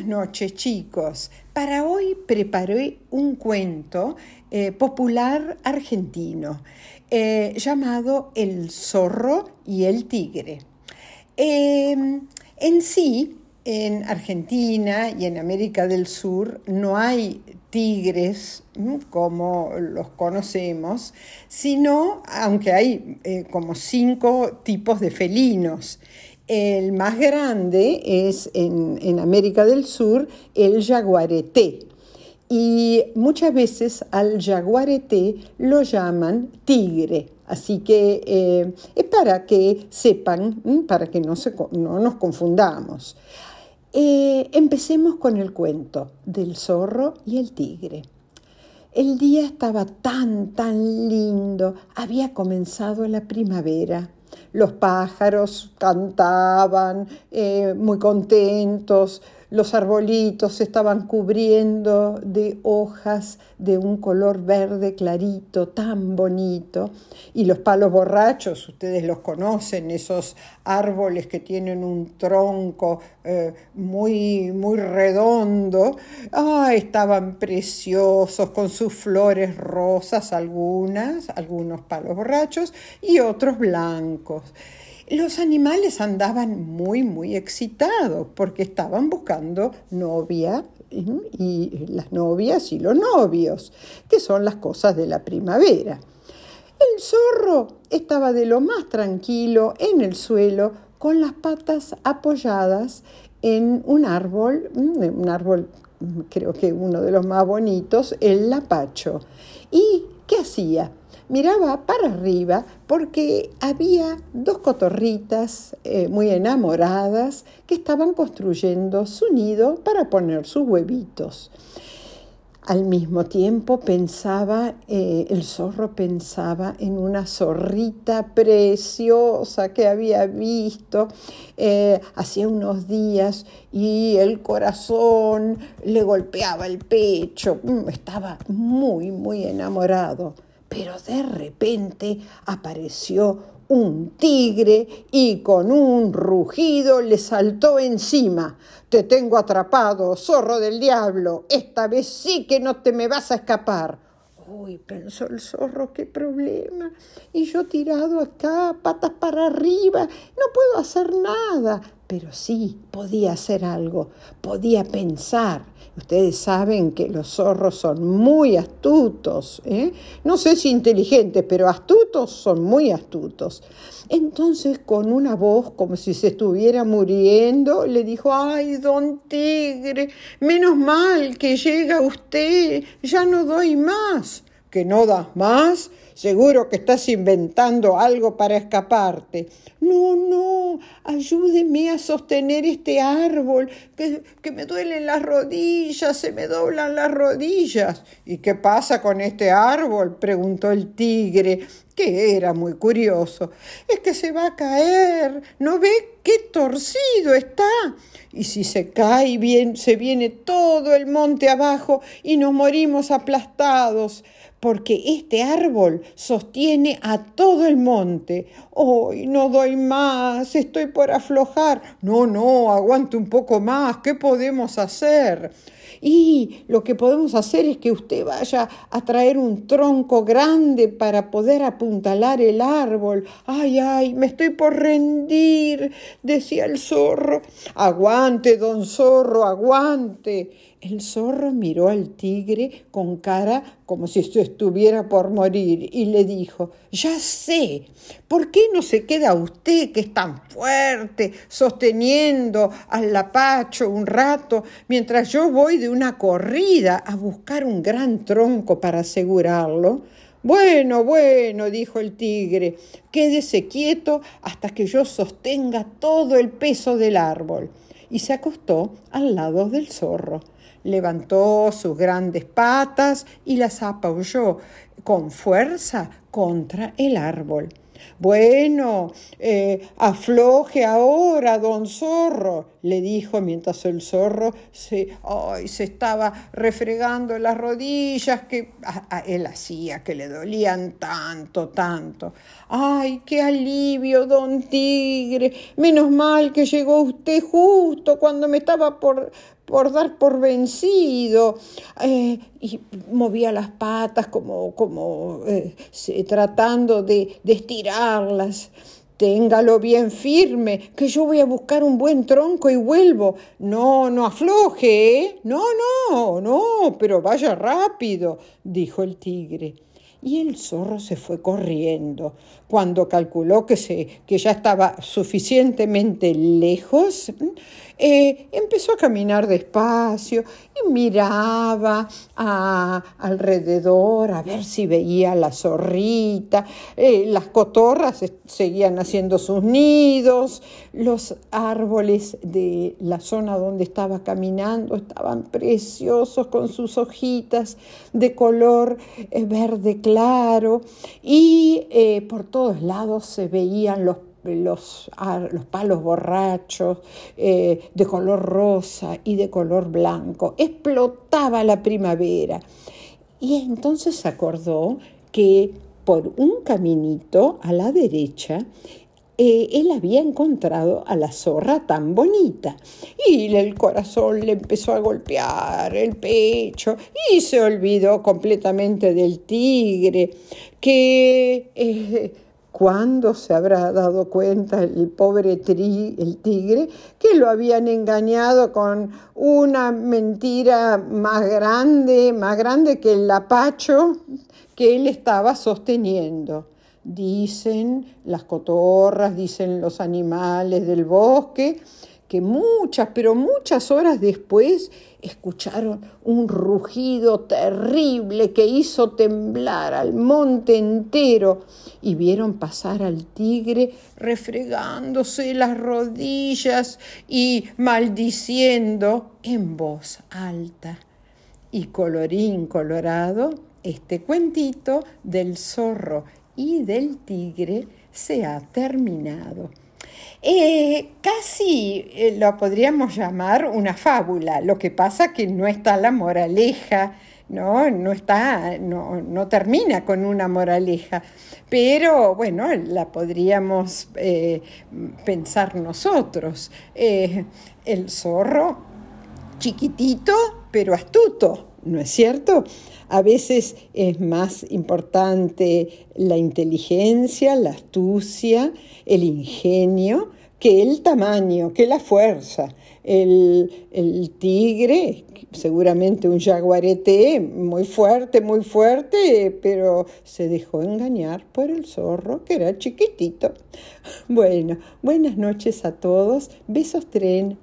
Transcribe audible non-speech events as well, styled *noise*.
Buenas noches chicos. Para hoy preparé un cuento eh, popular argentino eh, llamado El zorro y el tigre. Em, en sí, en Argentina y en América del Sur no hay tigres como los conocemos, sino, aunque hay eh, como cinco tipos de felinos. El más grande es en, América del Sur el jaguareté. Y muchas veces al jaguareté lo llaman tigre. Así que eh, es para que sepan, para que no, no nos confundamos. Eh, empecemos con el cuento del zorro y el tigre. El día estaba tan, tan lindo, había comenzado la primavera. Los pájaros cantaban eh, muy contentos, los arbolitos se estaban cubriendo de hojas de un color verde clarito, tan bonito. Y los palos borrachos, ustedes los conocen, esos árboles que tienen un tronco eh, muy, muy redondo, ah, estaban preciosos con sus flores rosas, algunas, algunos palos borrachos y otros blancos los animales andaban muy, muy excitados porque estaban buscando novia y las novias y los novios, que son las cosas de la primavera. El zorro estaba de lo más tranquilo en el suelo con las patas apoyadas en un árbol, un árbol creo que uno de los más bonitos, el lapacho. ¿Y qué hacía? Miraba para arriba porque había dos cotorritas eh, muy enamoradas que estaban construyendo su nido para poner sus huevitos. Al mismo tiempo pensaba, eh, el zorro pensaba en una zorrita preciosa que había visto eh, hacía unos días y el corazón le golpeaba el pecho, mm, estaba muy, muy enamorado pero de repente apareció un tigre y con un rugido le saltó encima. Te tengo atrapado, zorro del diablo. Esta vez sí que no te me vas a escapar. Uy, pensó el zorro, qué problema. Y yo tirado acá, patas para arriba, no puedo hacer nada. Pero sí, podía hacer algo, podía pensar. Ustedes saben que los zorros son muy astutos, ¿eh? no sé si inteligentes, pero astutos son muy astutos. Entonces, con una voz como si se estuviera muriendo, le dijo, ay, don Tigre, menos mal que llega usted, ya no doy más. ¿Que no das más? Seguro que estás inventando algo para escaparte. No, no, ayúdeme a sostener este árbol, que, que, me duelen las rodillas, se me doblan las rodillas. ¿Y qué pasa con este árbol? preguntó el tigre, que era muy curioso. Es que se va a caer. ¿No ve qué torcido está? Y si se cae bien, se viene todo el monte abajo y nos morimos aplastados porque este árbol sostiene a todo el monte. ¡Hoy no doy más! Estoy por aflojar. No, no, aguante un poco más. ¿Qué podemos hacer? Y lo que podemos hacer es que usted vaya a traer un tronco grande para poder apuntalar el árbol. Ay, ay, me estoy por rendir, decía el zorro. Aguante, don zorro, aguante. El zorro miró al tigre con cara como si estuviera por morir y le dijo, ya sé, ¿por qué no se queda usted que es tan fuerte sosteniendo al lapacho un rato mientras yo voy de una corrida a buscar un gran tronco para asegurarlo? Bueno, bueno, dijo el tigre, quédese quieto hasta que yo sostenga todo el peso del árbol. Y se acostó al lado del zorro levantó sus grandes patas y las apoyó con fuerza contra el árbol. Bueno, eh, afloje ahora, don zorro, le dijo mientras el zorro se, se estaba refregando las rodillas que él hacía, que le dolían tanto, tanto. Ay, qué alivio, don tigre. Menos mal que llegó usted justo cuando me estaba por, por dar por vencido eh, y movía las patas como, como eh, tratando de, de estirarlas. Téngalo bien firme, que yo voy a buscar un buen tronco y vuelvo. No, no afloje, ¿eh? No, no, no, pero vaya rápido, dijo el tigre. Y el zorro se fue corriendo. Cuando calculó que, se, que ya estaba suficientemente lejos, eh, empezó a caminar despacio y miraba alrededor a ver si veía la zorrita. Eh, las cotorras seguían haciendo sus nidos. Los árboles de la zona donde estaba caminando estaban preciosos con sus hojitas de color eh, verde claro y por todos lados se veían los los, los palos borrachos eh, de color rosa y de color blanco. Explotaba la primavera. Y entonces se acordó que por un caminito a la derecha eh, él había encontrado a la zorra tan bonita y el corazón le empezó a golpear el pecho y se olvidó completamente del tigre que eh, ¿Cuándo se habrá dado cuenta el pobre tri, el tigre que lo habían engañado con una mentira más grande, más grande que el lapacho que él estaba sosteniendo? Dicen las cotorras, dicen los animales del bosque, que muchas, pero muchas horas después escucharon un rugido terrible que hizo temblar al monte entero y vieron pasar al tigre refregándose las rodillas y maldiciendo en voz alta. Y colorín colorado, este cuentito del zorro y del tigre se ha terminado. Eh, casi eh, lo podríamos llamar una fábula, lo que pasa que no está la moraleja, no, no está, no, no termina con una moraleja, pero bueno, la podríamos eh, pensar nosotros. el zorro, chiquitito, pero astuto, ¿no es cierto? A veces es más importante la inteligencia, la astucia, el ingenio, que el tamaño, que la fuerza. El, tigre, seguramente un jaguarete muy fuerte, muy fuerte, pero se dejó engañar por el zorro, que era chiquitito. *laughs* Bueno, buenas noches a todos. Besos tren.